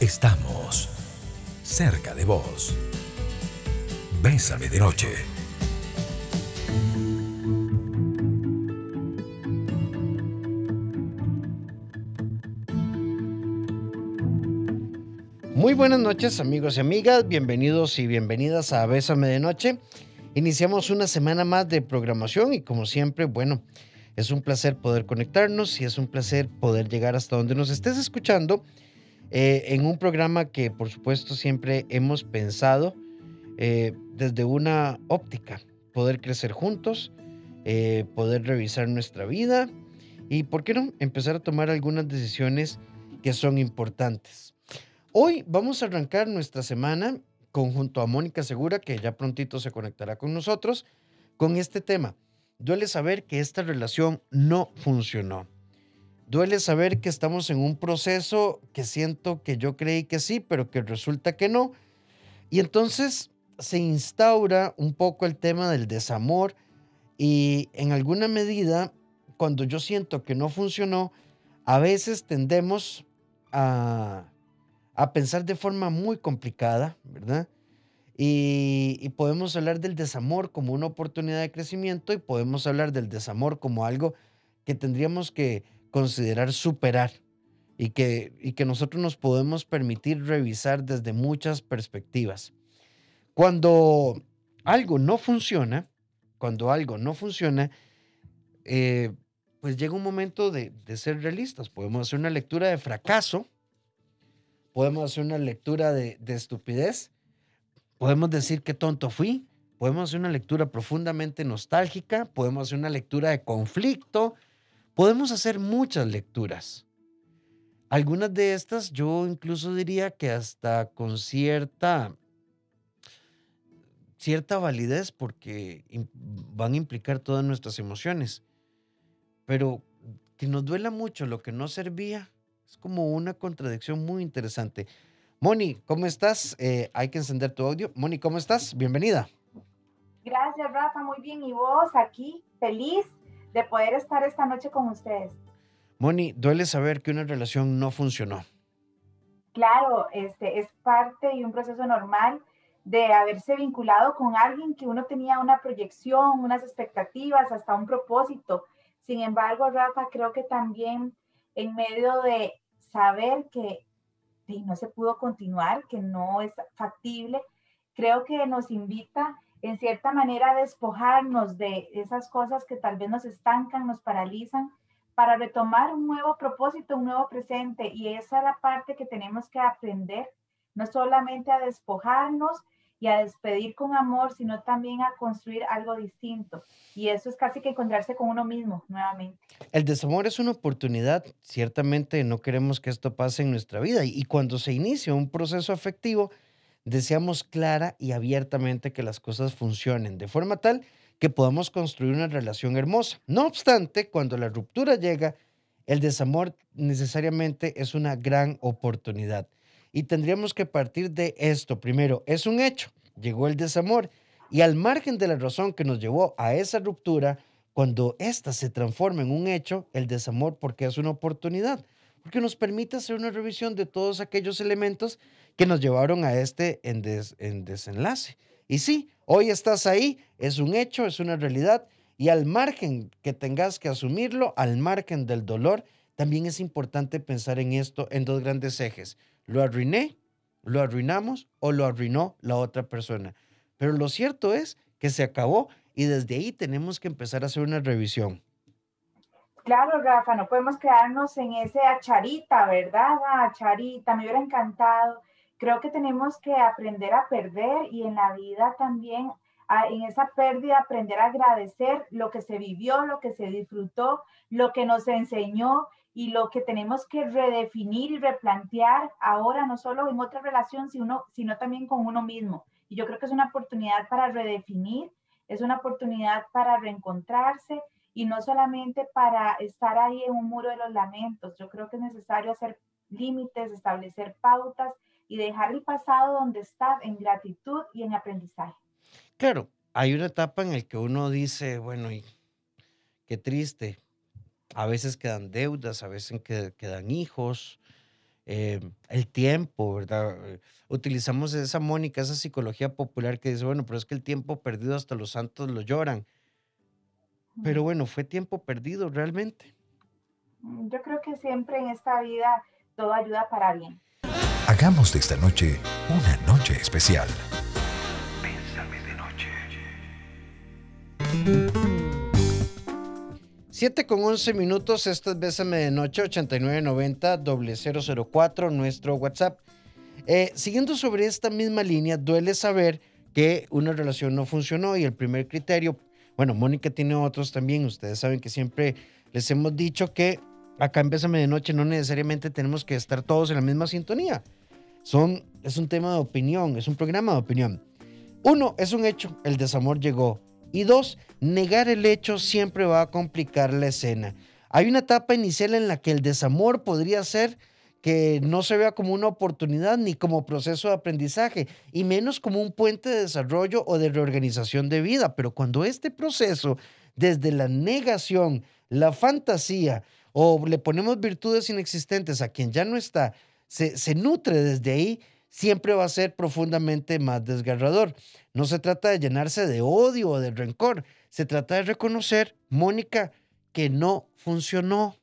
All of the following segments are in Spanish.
Estamos cerca de vos. Bésame de noche. Muy buenas noches amigos y amigas, bienvenidos y bienvenidas a Bésame de Noche. Iniciamos una semana más de programación y como siempre, bueno, es un placer poder conectarnos y es un placer poder llegar hasta donde nos estés escuchando eh, en un programa que por supuesto siempre hemos pensado eh, desde una óptica, poder crecer juntos, eh, poder revisar nuestra vida y, ¿por qué no?, empezar a tomar algunas decisiones que son importantes. Hoy vamos a arrancar nuestra semana conjunto a Mónica Segura, que ya prontito se conectará con nosotros, con este tema. Duele saber que esta relación no funcionó. Duele saber que estamos en un proceso que siento que yo creí que sí, pero que resulta que no. Y entonces se instaura un poco el tema del desamor y en alguna medida, cuando yo siento que no funcionó, a veces tendemos a, a pensar de forma muy complicada, ¿verdad? Y, y, podemos hablar del desamor como una oportunidad de crecimiento y podemos hablar del desamor como algo que tendríamos que considerar superar y que, y que nosotros nos podemos permitir revisar desde muchas perspectivas. Cuando algo no funciona, cuando algo no funciona, eh, pues llega un momento de, de, ser realistas. Podemos hacer una lectura de fracaso, podemos hacer una lectura de, de estupidez, podemos decir qué tonto fui, podemos hacer una lectura profundamente nostálgica, podemos hacer una lectura de conflicto, Podemos hacer muchas lecturas. Algunas de estas yo incluso diría que hasta con cierta, cierta validez porque van a implicar todas nuestras emociones. Pero que nos duela mucho lo que no servía es como una contradicción muy interesante. Moni, ¿cómo estás? Eh, hay que encender tu audio. Moni, ¿cómo estás? Bienvenida. Gracias, Rafa. Muy bien. ¿Y vos aquí? Feliz de poder estar esta noche con ustedes. Moni, duele saber que una relación no funcionó. Claro, este es parte y un proceso normal de haberse vinculado con alguien que uno tenía una proyección, unas expectativas, hasta un propósito. Sin embargo, Rafa, creo que también en medio de saber que no se pudo continuar, que no es factible, creo que nos invita en cierta manera despojarnos de esas cosas que tal vez nos estancan, nos paralizan, para retomar un nuevo propósito, un nuevo presente. Y esa es la parte que tenemos que aprender, no solamente a despojarnos y a despedir con amor, sino también a construir algo distinto. Y eso es casi que encontrarse con uno mismo nuevamente. El desamor es una oportunidad. Ciertamente no queremos que esto pase en nuestra vida. Y cuando se inicia un proceso afectivo, deseamos clara y abiertamente que las cosas funcionen de forma tal que podamos construir una relación hermosa. No obstante, cuando la ruptura llega, el desamor necesariamente es una gran oportunidad. Y tendríamos que partir de esto. Primero, es un hecho, llegó el desamor. Y al margen de la razón que nos llevó a esa ruptura, cuando ésta se transforma en un hecho, el desamor, porque es una oportunidad, porque nos permite hacer una revisión de todos aquellos elementos que nos llevaron a este en, en desenlace. Y sí, hoy estás ahí, es un hecho, es una realidad, y al margen que tengas que asumirlo, al margen del dolor, también es importante pensar en esto en dos grandes ejes. ¿Lo arruiné? ¿Lo arruinamos? ¿O lo arruinó la otra persona? Pero lo cierto es que se acabó y desde ahí tenemos que empezar a hacer una revisión. Claro, Rafa, no podemos quedarnos en ese acharita, ¿verdad? Acharita, me hubiera encantado creo que tenemos que aprender a perder y en la vida también en esa pérdida aprender a agradecer lo que se vivió, lo que se disfrutó, lo que nos enseñó y lo que tenemos que redefinir y replantear ahora, no solo en otra relación, sino, sino también con uno mismo. Y yo creo que es una oportunidad para redefinir, es una oportunidad para reencontrarse y no solamente para estar ahí en un muro de los lamentos. Yo creo que es necesario hacer límites, establecer pautas y dejar el pasado donde está en gratitud y en aprendizaje. Claro, hay una etapa en la que uno dice, bueno, y qué triste. A veces quedan deudas, a veces quedan hijos, eh, el tiempo, ¿verdad? Eh, utilizamos esa Mónica, esa psicología popular que dice, bueno, pero es que el tiempo perdido hasta los santos lo lloran. Pero bueno, fue tiempo perdido realmente. Mm, yo creo que siempre en esta vida todo ayuda para bien. Hagamos de esta noche una noche especial. Bésame de noche. 7 con 11 minutos, esto es Bésame de Noche 8990-004, nuestro WhatsApp. Eh, siguiendo sobre esta misma línea, duele saber que una relación no funcionó y el primer criterio, bueno, Mónica tiene otros también, ustedes saben que siempre les hemos dicho que acá en Bésame de Noche no necesariamente tenemos que estar todos en la misma sintonía. Son, es un tema de opinión, es un programa de opinión. Uno, es un hecho, el desamor llegó. Y dos, negar el hecho siempre va a complicar la escena. Hay una etapa inicial en la que el desamor podría ser que no se vea como una oportunidad ni como proceso de aprendizaje, y menos como un puente de desarrollo o de reorganización de vida. Pero cuando este proceso, desde la negación, la fantasía, o le ponemos virtudes inexistentes a quien ya no está, se, se nutre desde ahí, siempre va a ser profundamente más desgarrador. No se trata de llenarse de odio o de rencor, se trata de reconocer, Mónica, que no funcionó.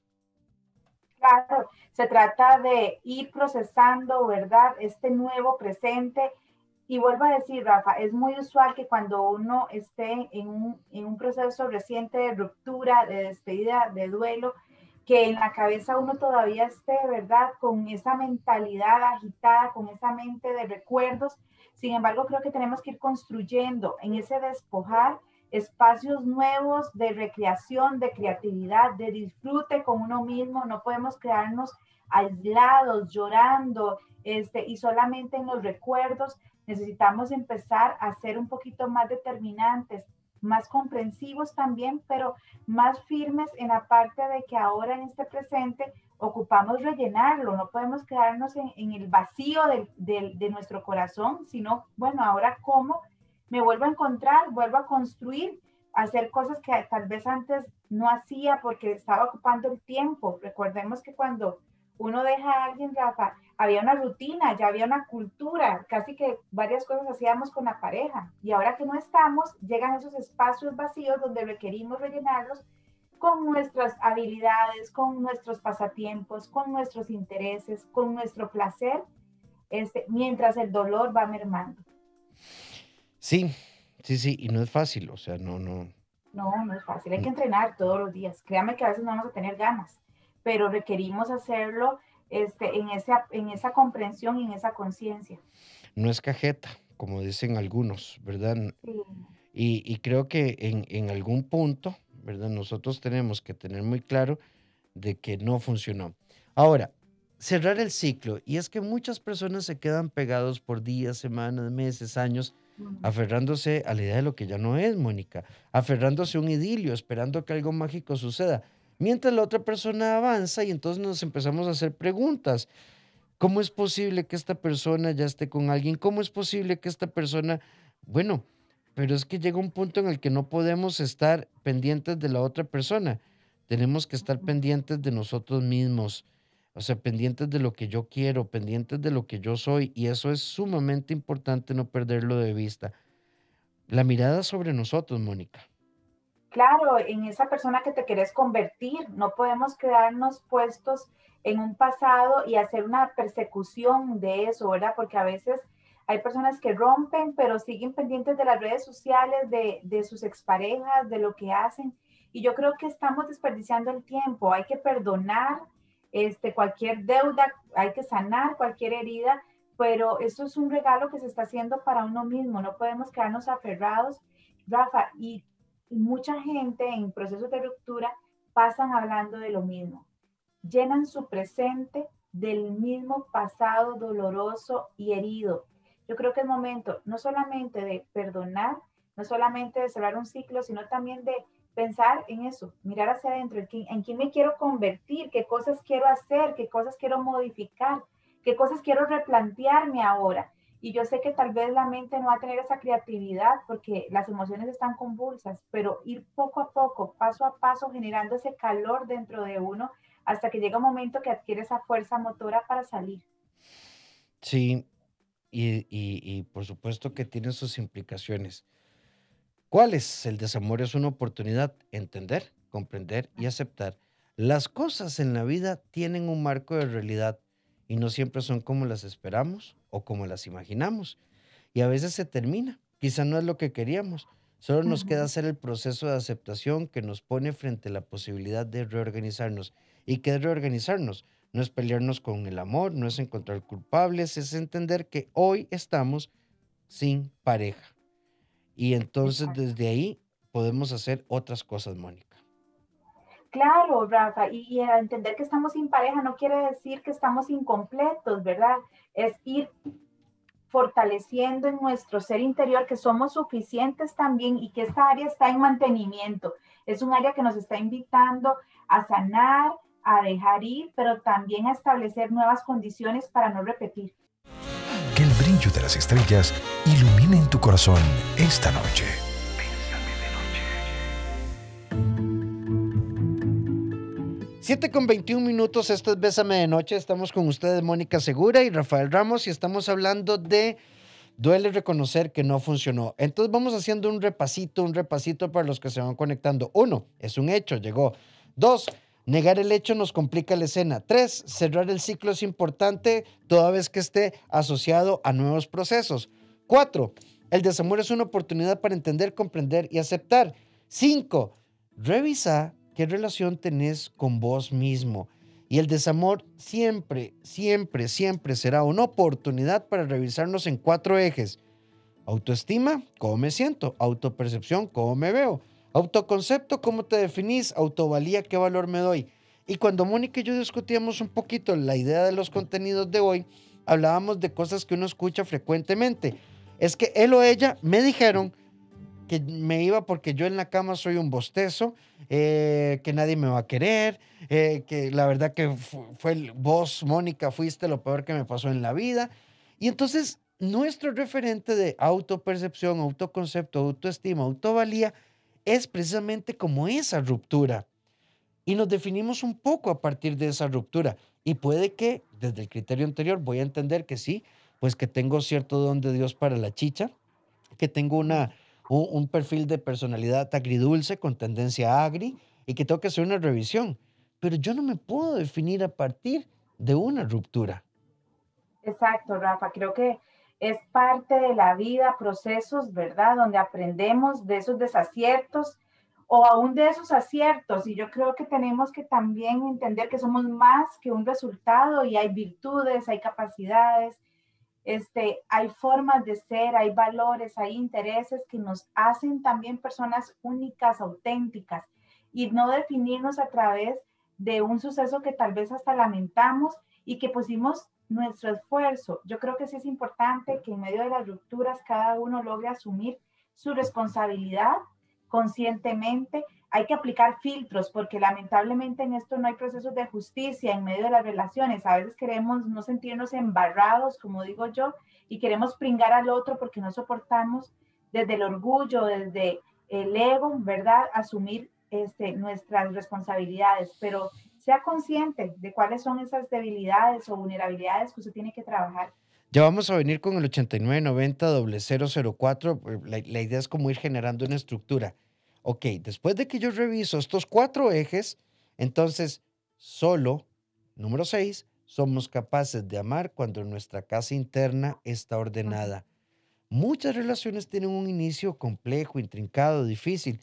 Claro, se trata de ir procesando, ¿verdad? Este nuevo presente. Y vuelvo a decir, Rafa, es muy usual que cuando uno esté en un, en un proceso reciente de ruptura, de despedida, de duelo, que en la cabeza uno todavía esté, ¿verdad? Con esa mentalidad agitada, con esa mente de recuerdos. Sin embargo, creo que tenemos que ir construyendo en ese despojar espacios nuevos de recreación, de creatividad, de disfrute con uno mismo. No podemos quedarnos aislados, llorando, este, y solamente en los recuerdos. Necesitamos empezar a ser un poquito más determinantes, más comprensivos también, pero más firmes en la parte de que ahora en este presente ocupamos rellenarlo, no podemos quedarnos en, el vacío de nuestro corazón, sino, bueno, ahora cómo me vuelvo a encontrar, vuelvo a construir, hacer cosas que tal vez antes no hacía porque estaba ocupando el tiempo. Recordemos que cuando uno deja a alguien, Rafa, había una rutina, ya había una cultura, casi que varias cosas hacíamos con la pareja. Y ahora que no estamos, llegan esos espacios vacíos donde requerimos rellenarlos con nuestras habilidades, con nuestros pasatiempos, con nuestros intereses, con nuestro placer, este, mientras el dolor va mermando. Sí, sí, sí, y no es fácil, o sea, no, no. No, no es fácil, hay que entrenar todos los días. Créame que a veces no vamos a tener ganas, pero requerimos hacerlo este, en, esa, en esa comprensión y en esa conciencia. No es cajeta, como dicen algunos, ¿verdad? Y, y, creo que en, en, algún punto, ¿verdad? Nosotros tenemos que tener muy claro de que no funcionó. Ahora, cerrar el ciclo. Y es que muchas personas se quedan pegados por días, semanas, meses, años, aferrándose a la idea de lo que ya no es, Mónica, aferrándose a un idilio, esperando que algo mágico suceda mientras la otra persona avanza y entonces nos empezamos a hacer preguntas. ¿Cómo es posible que esta persona ya esté con alguien? ¿Cómo es posible que esta persona, bueno, pero es que llega un punto en el que no podemos estar pendientes de la otra persona. Tenemos que estar pendientes de nosotros mismos, o sea, pendientes de lo que yo quiero, pendientes de lo que yo soy, y eso es sumamente importante no perderlo de vista. La mirada sobre nosotros, Mónica claro, en esa persona que te quieres convertir. No podemos quedarnos puestos en un pasado y hacer una persecución de eso, ¿verdad? Porque a veces hay personas que rompen, pero siguen pendientes de las redes sociales, de, de sus exparejas, de lo que hacen. Y yo creo que estamos desperdiciando el tiempo. Hay que perdonar este, cualquier deuda, hay que sanar cualquier herida, pero eso es un regalo que se está haciendo para uno mismo. No podemos quedarnos aferrados. Rafa, y mucha gente en procesos de ruptura pasan hablando de lo mismo. Llenan su presente del mismo pasado doloroso y herido. Yo creo que es momento no solamente de perdonar, no solamente de cerrar un ciclo, sino también de pensar en eso, mirar hacia adentro, en quién, en quién me quiero convertir, qué cosas quiero hacer, qué cosas quiero modificar, qué cosas quiero replantearme ahora. Y yo sé que tal vez la mente no va a tener esa creatividad porque las emociones están convulsas, pero ir poco a poco, paso a paso, generando ese calor dentro de uno, hasta que llega un momento que adquiere esa fuerza motora para salir. Sí, y, por supuesto que tiene sus implicaciones. ¿Cuál es? El desamor es una oportunidad, entender, comprender y aceptar. Las cosas en la vida tienen un marco de realidad y no siempre son como las esperamos o como las imaginamos. Y a veces se termina. Quizá no es lo que queríamos. Solo nos queda hacer el proceso de aceptación que nos pone frente a la posibilidad de reorganizarnos. ¿Y qué es reorganizarnos? No es pelearnos con el amor, no es encontrar culpables, es entender que hoy estamos sin pareja. Y entonces desde ahí podemos hacer otras cosas, Mónica. Claro, Rafa, y, entender que estamos sin pareja no quiere decir que estamos incompletos, ¿verdad? Es ir fortaleciendo en nuestro ser interior que somos suficientes también y que esta área está en mantenimiento. Es un área que nos está invitando a sanar, a dejar ir, pero también a establecer nuevas condiciones para no repetir. Que el brillo de las estrellas ilumine en tu corazón esta noche. 7 con 21 minutos, esto es Bésame de Noche. Estamos con ustedes, Mónica Segura y Rafael Ramos, y estamos hablando de duele reconocer que no funcionó. Entonces vamos haciendo un repasito, un repasito para los que se van conectando. Uno, es un hecho, llegó. Dos, negar el hecho nos complica la escena. Tres, cerrar el ciclo es importante toda vez que esté asociado a nuevos procesos. Cuatro, el desamor es una oportunidad para entender, comprender y aceptar. Cinco, revisa ¿Qué relación tenés con vos mismo? Y el desamor siempre, siempre, siempre será una oportunidad para revisarnos en cuatro ejes. Autoestima, ¿cómo me siento? Autopercepción, ¿cómo me veo? Autoconcepto, ¿cómo te definís? Autovalía, ¿qué valor me doy? Y cuando Mónica y yo discutíamos un poquito la idea de los contenidos de hoy, hablábamos de cosas que uno escucha frecuentemente. Es que él o ella me dijeron que me iba porque yo en la cama soy un bostezo, eh, que nadie me va a querer, eh, que la verdad que fue vos, Mónica, fuiste lo peor que me pasó en la vida. Y entonces nuestro referente de autopercepción, autoconcepto, autoestima, autovalía es precisamente como esa ruptura. Y nos definimos un poco a partir de esa ruptura. Y puede que desde el criterio anterior voy a entender que sí, pues que tengo cierto don de Dios para la chicha, que tengo una un, perfil de personalidad agridulce con tendencia agri y que tengo que hacer una revisión. Pero yo no me puedo definir a partir de una ruptura. Exacto, Rafa. Creo que es parte de la vida, procesos, ¿verdad? Donde aprendemos de esos desaciertos o aún de esos aciertos. Y yo creo que tenemos que también entender que somos más que un resultado y hay virtudes, hay capacidades, este, hay formas de ser, hay valores, hay intereses que nos hacen también personas únicas, auténticas, y no definirnos a través de un suceso que tal vez hasta lamentamos y que pusimos nuestro esfuerzo. Yo creo que sí es importante que en medio de las rupturas cada uno logre asumir su responsabilidad conscientemente hay que aplicar filtros porque lamentablemente en esto no hay procesos de justicia en medio de las relaciones. A veces queremos no sentirnos embarrados, como digo yo, y queremos pringar al otro porque no soportamos desde el orgullo, desde el ego, ¿verdad? Asumir este, nuestras responsabilidades, pero sea consciente de cuáles son esas debilidades o vulnerabilidades que usted tiene que trabajar. Ya vamos a venir con el 8990 004. La, la idea es como ir generando una estructura ok, después de que yo reviso estos cuatro ejes, entonces solo, número seis, somos capaces de amar cuando nuestra casa interna está ordenada. Muchas relaciones tienen un inicio complejo, intrincado, difícil,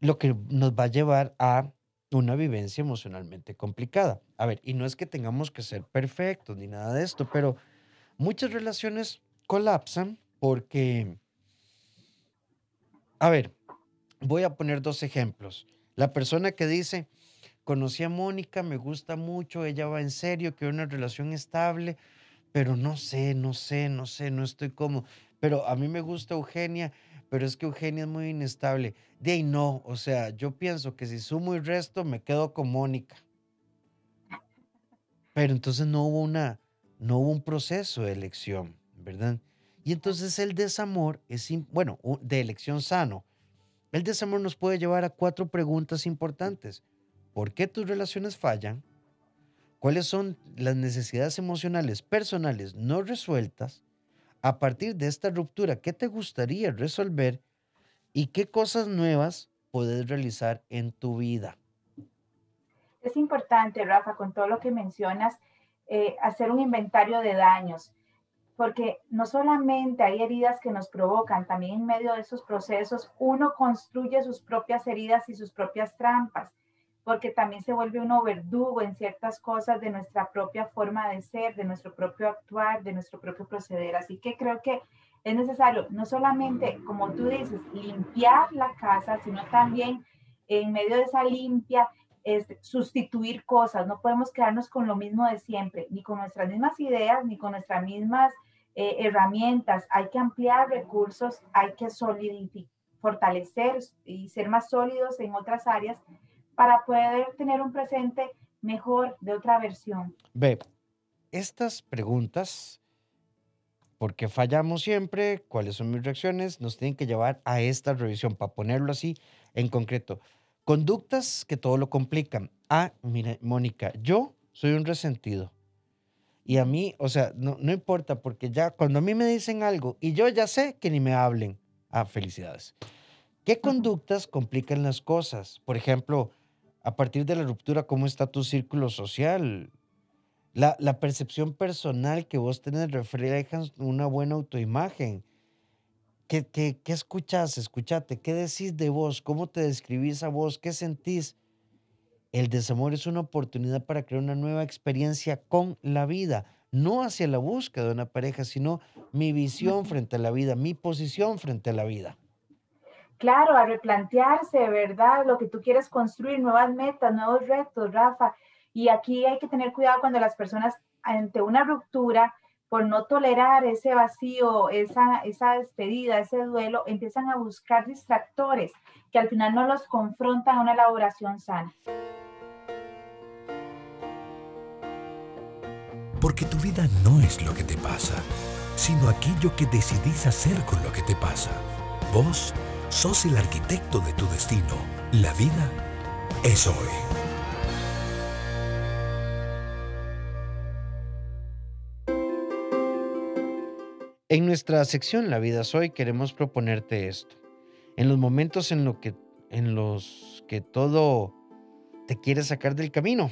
lo que nos va a llevar a una vivencia emocionalmente complicada. A ver, y no es que tengamos que ser perfectos ni nada de esto, pero muchas relaciones colapsan porque, a ver, Voy a poner dos ejemplos. La persona que dice, conocí a Mónica, me gusta mucho, ella va en serio, quiero una relación estable, pero no sé, no sé, no sé, no estoy como, pero a mí me gusta Eugenia, pero es que Eugenia es muy inestable. De ahí no, o sea, yo pienso que si sumo y resto, me quedo con Mónica. Pero entonces no hubo una, no hubo un proceso de elección, ¿verdad? Y entonces el desamor es, bueno, de elección sano, el desamor nos puede llevar a cuatro preguntas importantes. ¿Por qué tus relaciones fallan? cuáles son las necesidades emocionales personales no resueltas a partir de esta ruptura, qué te gustaría resolver y qué cosas nuevas puedes realizar en tu vida. Es importante, Rafa, con todo lo que mencionas, eh, hacer un inventario de daños, porque no solamente hay heridas que nos provocan, también en medio de esos procesos uno construye sus propias heridas y sus propias trampas, porque también se vuelve uno verdugo en ciertas cosas de nuestra propia forma de ser, de nuestro propio actuar, de nuestro propio proceder. Así que creo que es necesario no solamente, como tú dices, limpiar la casa, sino también en medio de esa limpia, es sustituir cosas, no podemos quedarnos con lo mismo de siempre, ni con nuestras mismas ideas, ni con nuestras mismas eh, herramientas. Hay que ampliar recursos, hay que fortalecer y ser más sólidos en otras áreas para poder tener un presente mejor de otra versión. Ve, estas preguntas, porque fallamos siempre, cuáles son mis reacciones, nos tienen que llevar a esta revisión, para ponerlo así en concreto. Conductas que todo lo complican. Ah, Mónica, yo soy un resentido. Y a mí, o sea, no, no importa, porque ya cuando a mí me dicen algo y yo ya sé que ni me hablen, ah, felicidades. ¿Qué conductas complican las cosas? Por ejemplo, a partir de la ruptura, ¿cómo está tu círculo social? La, la percepción personal que vos tenés refleja una buena autoimagen. ¿Qué, qué, qué escuchás? Escuchate. ¿Qué decís de vos? ¿Cómo te describís a vos? ¿Qué sentís? El desamor es una oportunidad para crear una nueva experiencia con la vida, no hacia la búsqueda de una pareja, sino mi visión frente a la vida, mi posición frente a la vida. Claro, a replantearse, ¿verdad? Lo que tú quieres construir, nuevas metas, nuevos retos, Rafa. Y aquí hay que tener cuidado cuando las personas ante una ruptura por no tolerar ese vacío, esa, esa despedida, ese duelo, empiezan a buscar distractores que al final no los confrontan a una elaboración sana. Porque tu vida no es lo que te pasa, sino aquello que decidís hacer con lo que te pasa. Vos sos el arquitecto de tu destino. La vida es hoy. En nuestra sección La vida es hoy queremos proponerte esto. En los momentos en, que, en los que todo te quiere sacar del camino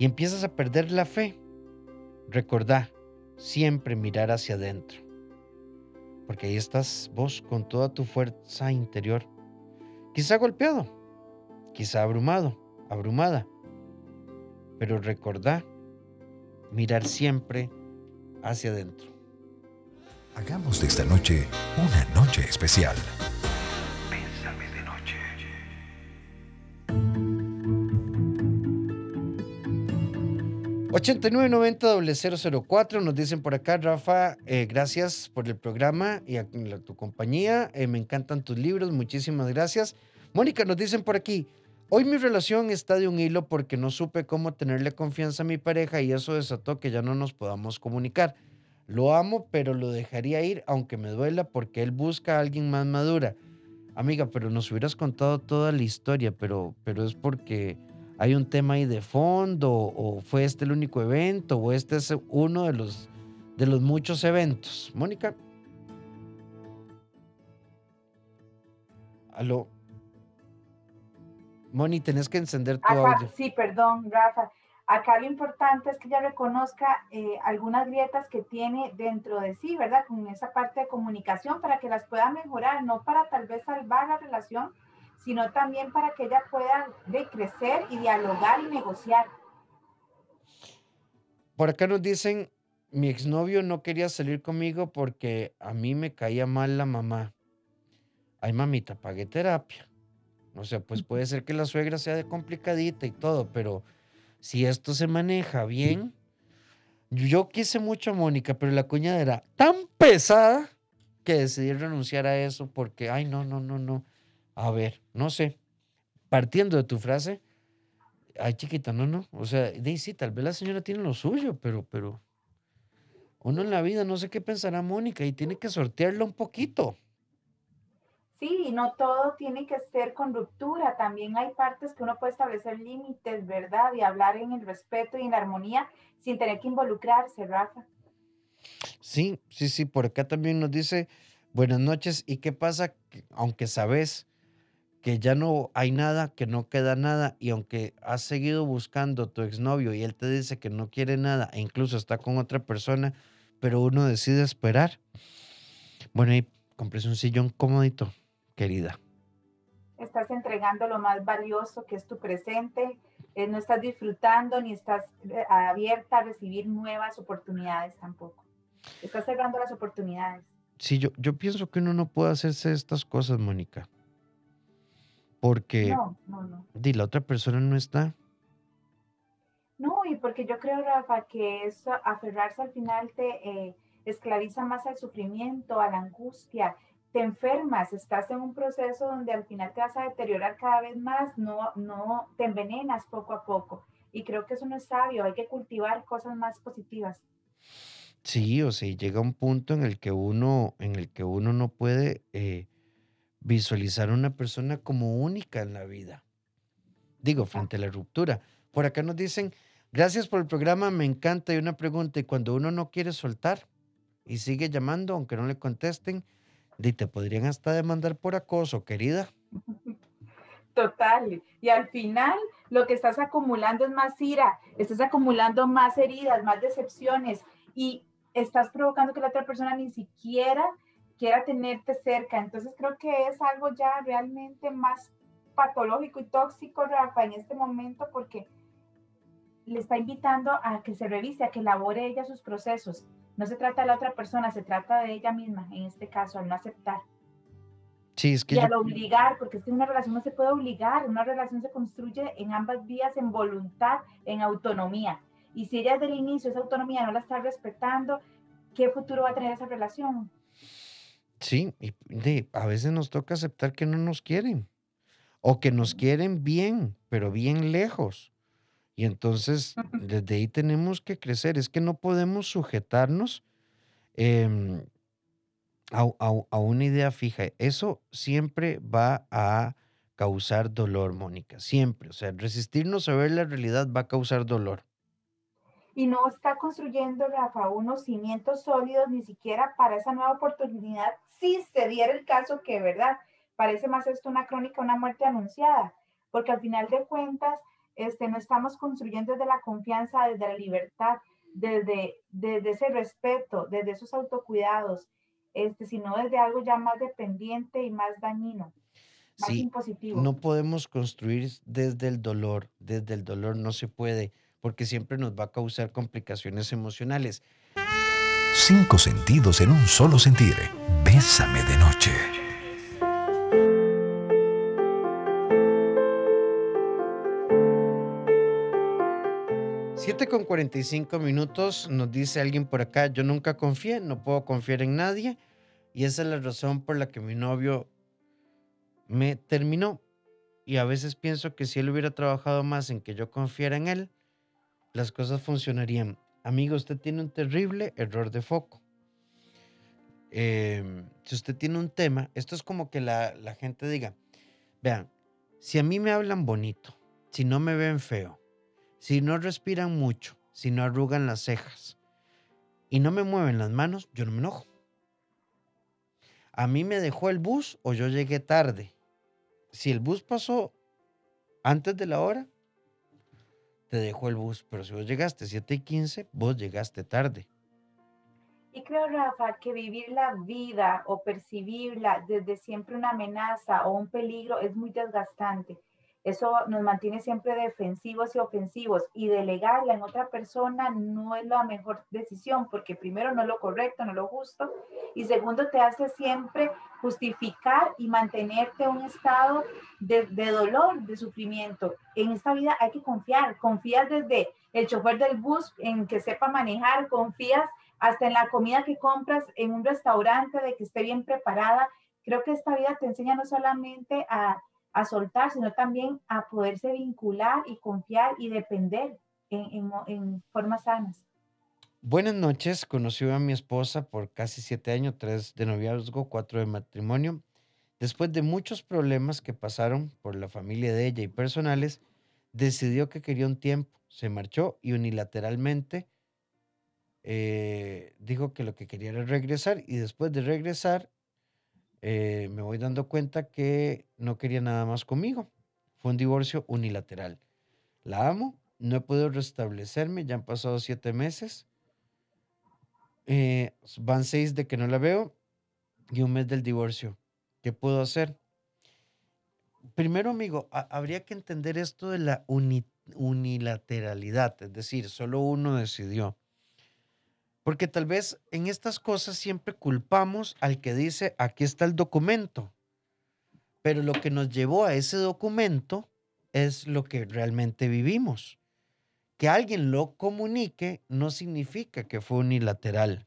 y empiezas a perder la fe, recordá siempre mirar hacia adentro. Porque ahí estás vos con toda tu fuerza interior. Quizá golpeado, quizá abrumado, abrumada. Pero recordá mirar siempre hacia adentro. Hagamos de esta noche una noche especial. Pésame de noche. 8990-004 nos dicen por acá, Rafa, eh, gracias por el programa y a, tu compañía. Eh, me encantan tus libros, muchísimas gracias. Mónica, nos dicen por aquí, Hoy mi relación está de un hilo porque no supe cómo tenerle confianza a mi pareja y eso desató que ya no nos podamos comunicar. Lo amo, pero lo dejaría ir aunque me duela porque él busca a alguien más madura. Amiga, pero nos hubieras contado toda la historia, pero, pero es porque hay un tema ahí de fondo o fue este el único evento o este es uno de los, de los muchos eventos. Mónica. Aló. Moni, tenés que encender tu audio. Sí, perdón, Rafa. Acá lo importante es que ella reconozca eh, algunas grietas que tiene dentro de sí, ¿verdad? Con esa parte de comunicación para que las pueda mejorar, no para tal vez salvar la relación, sino también para que ella pueda crecer y dialogar y negociar. Por acá nos dicen, mi exnovio no quería salir conmigo porque a mí me caía mal la mamá. Ay, mamita, pagué terapia. O sea, pues puede ser que la suegra sea de complicadita y todo, pero si esto se maneja bien, yo quise mucho a Mónica, pero la cuñada era tan pesada que decidí renunciar a eso porque, ay, no, no, no, no. A ver, no sé. Partiendo de tu frase, ay, chiquita, no, no. O sea, sí, tal vez la señora tiene lo suyo, pero, pero uno en la vida no sé qué pensará Mónica y tiene que sortearlo un poquito. Sí, no todo tiene que ser con ruptura, también hay partes que uno puede establecer límites, ¿verdad? Y hablar en el respeto y en la armonía sin tener que involucrarse, Rafa. Sí, sí, sí, por acá también nos dice, buenas noches, ¿y qué pasa? aunque sabes que ya no hay nada, que no queda nada, y aunque has seguido buscando a tu exnovio y él te dice que no quiere nada e incluso está con otra persona, pero uno decide esperar. Bueno, y compres un sillón cómodito querida. Estás entregando lo más valioso que es tu presente, eh, no estás disfrutando ni estás eh, abierta a recibir nuevas oportunidades tampoco. Estás cerrando las oportunidades. Sí, yo, yo pienso que uno no puede hacerse estas cosas, Mónica. Porque no, no, no. la otra persona no está. No, y porque yo creo, Rafa, que eso, aferrarse al final te eh, esclaviza más al sufrimiento, a la angustia, te enfermas, estás en un proceso donde al final te vas a deteriorar cada vez más, no, no te envenenas poco a poco. Y creo que eso no es sabio, hay que cultivar cosas más positivas. Sí, o sea, llega un punto en el que uno, en el que uno no puede eh, visualizar a una persona como única en la vida. Digo, frente a la ruptura. Por acá nos dicen, gracias por el programa, me encanta. Y una pregunta, y cuando uno no quiere soltar y sigue llamando, aunque no le contesten, y te podrían hasta demandar por acoso, querida. Total. Y al final lo que estás acumulando es más ira, estás acumulando más heridas, más decepciones y estás provocando que la otra persona ni siquiera quiera tenerte cerca. Entonces creo que es algo ya realmente más patológico y tóxico, Rafa, en este momento porque le está invitando a que se revise, a que elabore ella sus procesos. No se trata de la otra persona, se trata de ella misma, en este caso, al no aceptar. Sí, es que y al obligar, porque es que una relación no se puede obligar, una relación se construye en ambas vías, en voluntad, en autonomía. Y si ella desde el inicio esa autonomía no la está respetando, ¿qué futuro va a tener esa relación? Sí, y a veces nos toca aceptar que no nos quieren o que nos quieren bien, pero bien lejos. Y entonces, desde ahí tenemos que crecer. Es que no podemos sujetarnos em, a, una idea fija. Eso siempre va a causar dolor, Mónica. Siempre. O sea, resistirnos a ver la realidad va a causar dolor. Y no está construyendo, Rafa, unos cimientos sólidos ni siquiera para esa nueva oportunidad, si se diera el caso que, ¿verdad? Parece más esto una crónica, una muerte anunciada, porque al final de cuentas, este, no estamos construyendo desde la confianza, desde la libertad, desde, desde ese respeto, desde esos autocuidados, este, sino desde algo ya más dependiente y más dañino, más impositivo. No podemos construir desde el dolor, desde el dolor no se puede, porque siempre nos va a causar complicaciones emocionales. Cinco sentidos en un solo sentir. Bésame de noche. 7 con 45 minutos nos dice alguien por acá, yo nunca confié, no puedo confiar en nadie y esa es la razón por la que mi novio me terminó. Y a veces pienso que si él hubiera trabajado más en que yo confiara en él, las cosas funcionarían. Amigo, usted tiene un terrible error de foco. Em, si usted tiene un tema, esto es como que la, la gente diga, vean, si a mí me hablan bonito, si no me ven feo, si no respiran mucho, si no arrugan las cejas y no me mueven las manos, yo no me enojo. A mí me dejó el bus o yo llegué tarde. Si el bus pasó antes de la hora, te dejó el bus. Pero si vos llegaste 7 y 15, vos llegaste tarde. Y creo, Rafa, que vivir la vida o percibirla desde siempre una amenaza o un peligro es muy desgastante. Eso nos mantiene siempre defensivos y ofensivos y delegarla en otra persona no es la mejor decisión porque primero no es lo correcto, no es lo justo y segundo te hace siempre justificar y mantenerte en un estado de, dolor, de sufrimiento. En esta vida hay que confiar, confías desde el chofer del bus en que sepa manejar, confías hasta en la comida que compras en un restaurante de que esté bien preparada. Creo que esta vida te enseña no solamente a a soltar, sino también a poderse vincular y confiar y depender en, en, formas sanas. Buenas noches, conocí a mi esposa por casi siete años, tres de noviazgo, cuatro de matrimonio. Después de muchos problemas que pasaron por la familia de ella y personales, decidió que quería un tiempo, se marchó y unilateralmente eh, dijo que lo que quería era regresar y después de regresar eh, me voy dando cuenta que no quería nada más conmigo. Fue un divorcio unilateral. La amo, no he podido restablecerme, ya han pasado siete meses. Eh, van seis de que no la veo y un mes del divorcio. ¿Qué puedo hacer? Primero, amigo, habría que entender esto de la unilateralidad, es decir, solo uno decidió. Porque tal vez en estas cosas siempre culpamos al que dice, aquí está el documento. Pero lo que nos llevó a ese documento es lo que realmente vivimos. Que alguien lo comunique no significa que fue unilateral.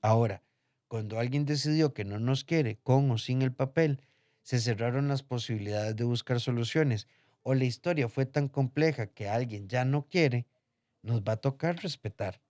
Ahora, cuando alguien decidió que no nos quiere con o sin el papel, se cerraron las posibilidades de buscar soluciones o la historia fue tan compleja que alguien ya no quiere, nos va a tocar respetar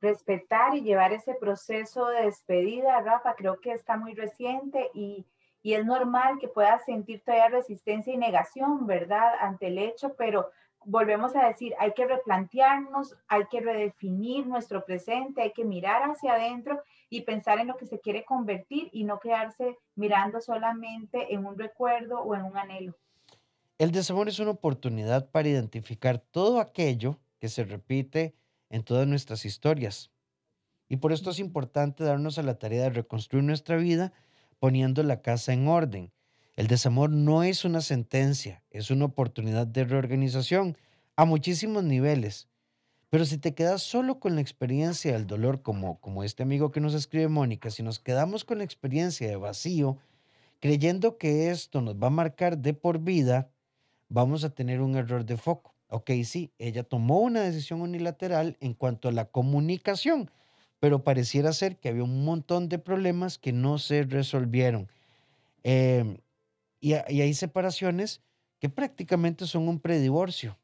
respetar y llevar ese proceso de despedida, Rafa, creo que está muy reciente y, y es normal que puedas sentir todavía resistencia y negación, ¿verdad?, ante el hecho, pero volvemos a decir, hay que replantearnos, hay que redefinir nuestro presente, hay que mirar hacia adentro y pensar en lo que se quiere convertir y no quedarse mirando solamente en un recuerdo o en un anhelo. El desamor es una oportunidad para identificar todo aquello que se repite en todas nuestras historias. Y por esto es importante darnos a la tarea de reconstruir nuestra vida poniendo la casa en orden. El desamor no es una sentencia, es una oportunidad de reorganización a muchísimos niveles. Pero si te quedas solo con la experiencia del dolor, como, como este amigo que nos escribe Mónica, si nos quedamos con la experiencia de vacío, creyendo que esto nos va a marcar de por vida, vamos a tener un error de foco. Ok, sí, ella tomó una decisión unilateral en cuanto a la comunicación, pero pareciera ser que había un montón de problemas que no se resolvieron. Em, y, hay separaciones que prácticamente son un predivorcio.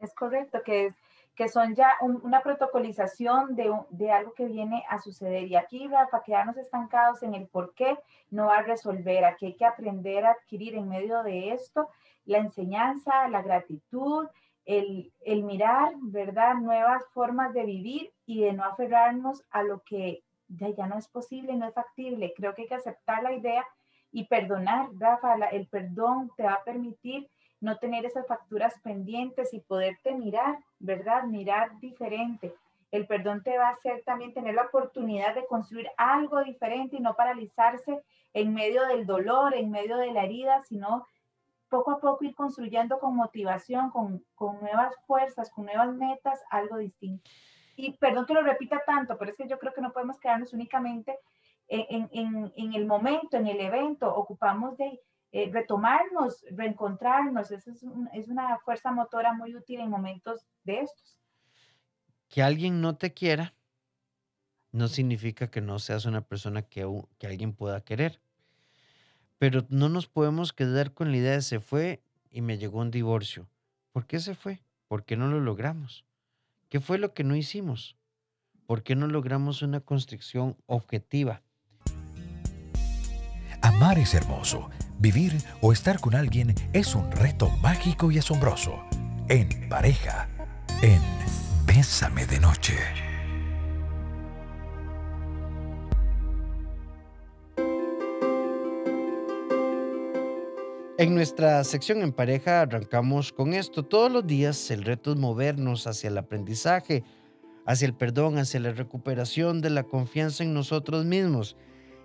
Es correcto, que, que son ya una protocolización de, de, algo que viene a suceder. Y aquí, para quedarnos estancados en el por qué, no va a resolver. Aquí hay que aprender a adquirir en medio de esto la enseñanza, la gratitud, el, mirar, ¿verdad? Nuevas formas de vivir y de no aferrarnos a lo que ya, no es posible, no es factible. Creo que hay que aceptar la idea y perdonar, Rafa. el perdón te va a permitir no tener esas facturas pendientes y poderte mirar, ¿verdad? Mirar diferente. El perdón te va a hacer también tener la oportunidad de construir algo diferente y no paralizarse en medio del dolor, en medio de la herida, sino poco a poco ir construyendo con motivación, con, nuevas fuerzas, con nuevas metas, algo distinto. Y perdón que lo repita tanto, pero es que yo creo que no podemos quedarnos únicamente en, el momento, en el evento, ocupamos de eh, retomarnos, reencontrarnos, Esa es, es una fuerza motora muy útil en momentos de estos. Que alguien no te quiera no significa que no seas una persona que, que alguien pueda querer. Pero no nos podemos quedar con la idea de se fue y me llegó un divorcio. ¿Por qué se fue? ¿Por qué no lo logramos? ¿Qué fue lo que no hicimos? ¿Por qué no logramos una construcción objetiva? Amar es hermoso. Vivir o estar con alguien es un reto mágico y asombroso. En pareja, en Bésame de Noche. En nuestra sección en pareja arrancamos con esto. Todos los días el reto es movernos hacia el aprendizaje, hacia el perdón, hacia la recuperación de la confianza en nosotros mismos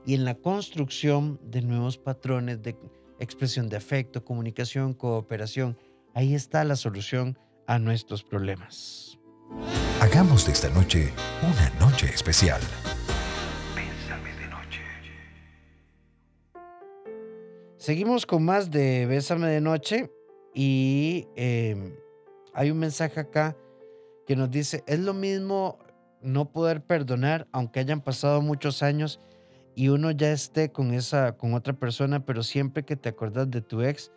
y en la construcción de nuevos patrones de expresión de afecto, comunicación, cooperación. Ahí está la solución a nuestros problemas. Hagamos de esta noche una noche especial. Seguimos con más de Bésame de Noche y em, hay un mensaje acá que nos dice, es lo mismo no poder perdonar aunque hayan pasado muchos años y uno ya esté con esa con otra persona, pero siempre que te acuerdas de tu ex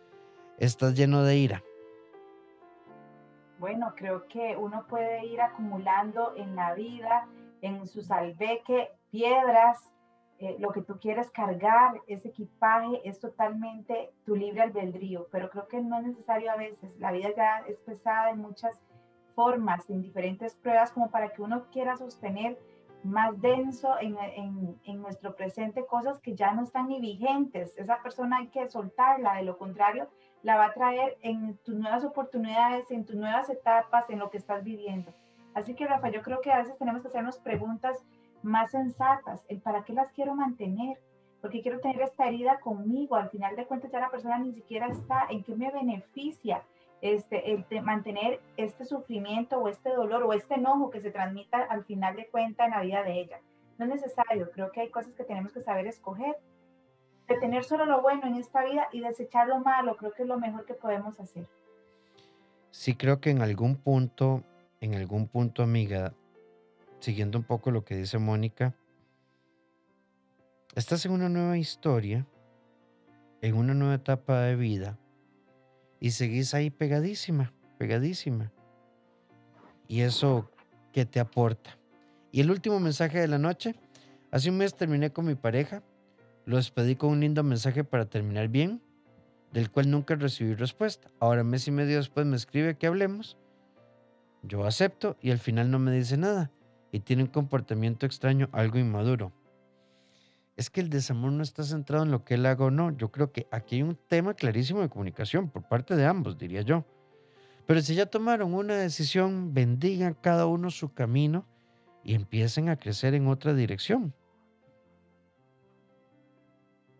estás lleno de ira. Bueno, creo que uno puede ir acumulando en la vida, en su salveque, piedras eh, lo que tú quieres cargar, ese equipaje, es totalmente tu libre albedrío, pero creo que no es necesario a veces. La vida ya es pesada en muchas formas, en diferentes pruebas, como para que uno quiera sostener más denso en, en, en, nuestro presente cosas que ya no están ni vigentes. Esa persona hay que soltarla, de lo contrario, la va a traer en tus nuevas oportunidades, en tus nuevas etapas, en lo que estás viviendo. Así que, Rafa, yo creo que a veces tenemos que hacernos preguntas más sensatas, el para qué las quiero mantener, porque quiero tener esta herida conmigo, al final de cuentas ya la persona ni siquiera está, en qué me beneficia este, el de mantener este sufrimiento o este dolor o este enojo que se transmita al final de cuentas en la vida de ella. No es necesario, creo que hay cosas que tenemos que saber escoger. De tener solo lo bueno en esta vida y desechar lo malo, creo que es lo mejor que podemos hacer. Sí, creo que en algún punto, en algún punto, amiga, siguiendo un poco lo que dice Mónica, estás en una nueva historia, en una nueva etapa de vida y seguís ahí pegadísima, pegadísima. Y eso, ¿qué te aporta? Y el último mensaje de la noche, hace un mes terminé con mi pareja, lo despedí con un lindo mensaje para terminar bien, del cual nunca recibí respuesta. Ahora, mes y medio después me escribe que hablemos. Yo acepto y al final no me dice nada y tiene un comportamiento extraño, algo inmaduro. Es que el desamor no está centrado en lo que él haga o no. Yo creo que aquí hay un tema clarísimo de comunicación por parte de ambos, diría yo. Pero si ya tomaron una decisión, bendigan cada uno su camino y empiecen a crecer en otra dirección.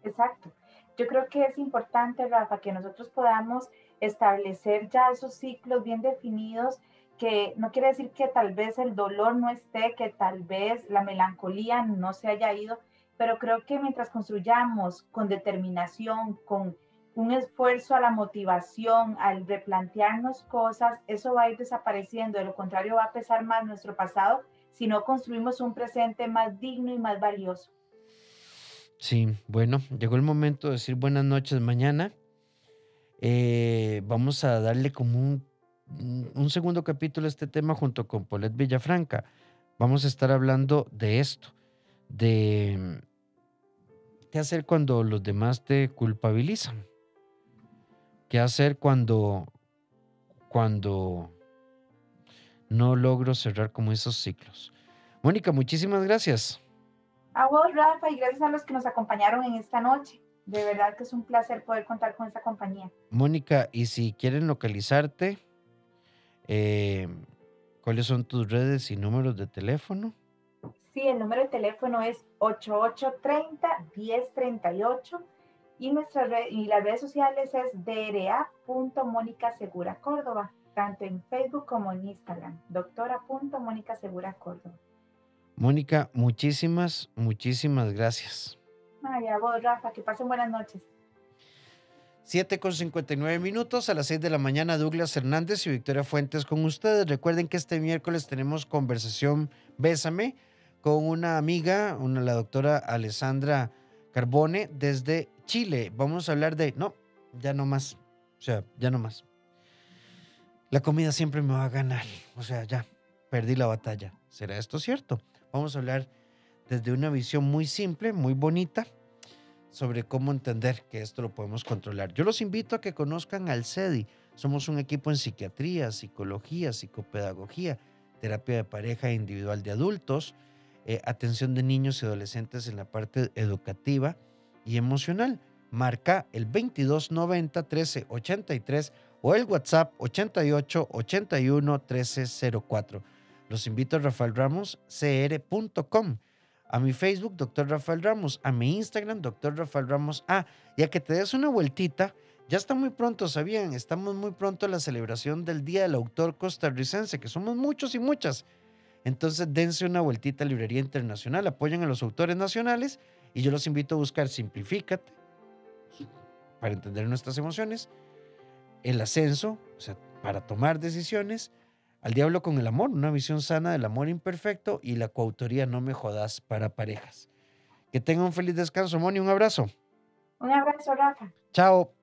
Exacto. Yo creo que es importante, Rafa, que nosotros podamos establecer ya esos ciclos bien definidos que no quiere decir que tal vez el dolor no esté, que tal vez la melancolía no se haya ido, pero creo que mientras construyamos con determinación, con un esfuerzo a la motivación, al replantearnos cosas, eso va a ir desapareciendo, de lo contrario va a pesar más nuestro pasado si no construimos un presente más digno y más valioso. Sí, bueno, llegó el momento de decir buenas noches mañana. Eh, vamos a darle como un un segundo capítulo este tema junto con Paulette Villafranca. Vamos a estar hablando de esto, de qué hacer cuando los demás te culpabilizan. ¿Qué hacer cuando, cuando no logro cerrar como esos ciclos? Mónica, muchísimas gracias. A vos, Rafa, y gracias a los que nos acompañaron en esta noche. De verdad que es un placer poder contar con esta compañía. Mónica, y si quieren localizarte, eh, ¿Cuáles son tus redes y números de teléfono? Sí, el número de teléfono es 8830-1038 y, nuestra red, y las redes sociales es dra.mónica Segura Córdoba, tanto en Facebook como en Instagram, doctora.mónica Segura Córdoba. Mónica, muchísimas, muchísimas gracias. Ay, a vos, Rafa, que pasen buenas noches. 7 con 59 minutos a las 6 de la mañana, Douglas Hernández y Victoria Fuentes con ustedes. Recuerden que este miércoles tenemos conversación Bésame con una amiga, una, la doctora Alessandra Carbone desde Chile. Vamos a hablar de, no, ya no más, o sea, ya no más. La comida siempre me va a ganar, o sea, ya, perdí la batalla. ¿Será esto cierto? Vamos a hablar desde una visión muy simple, muy bonita, sobre cómo entender que esto lo podemos controlar. Yo los invito a que conozcan al CEDI. Somos un equipo en psiquiatría, psicología, psicopedagogía, terapia de pareja e individual de adultos, eh, atención de niños y adolescentes en la parte educativa y emocional. Marca el 2290 1383 o el WhatsApp 88 81 1304. Los invito a rafaelramoscr.com a mi Facebook, Dr. Rafael Ramos, a mi Instagram, Dr. Rafael Ramos A, y a que te des una vueltita. Ya está muy pronto, ¿sabían? Estamos muy pronto a la celebración del Día del Autor Costarricense, que somos muchos y muchas. Entonces, dense una vueltita a Librería Internacional, apoyen a los autores nacionales y yo los invito a buscar Simplifícate para entender nuestras emociones, el ascenso, o sea, para tomar decisiones, al diablo con el amor, una visión sana del amor imperfecto y la coautoría No me jodas para parejas. Que tengan un feliz descanso, Moni. Un abrazo. Un abrazo, Rafa. Chao.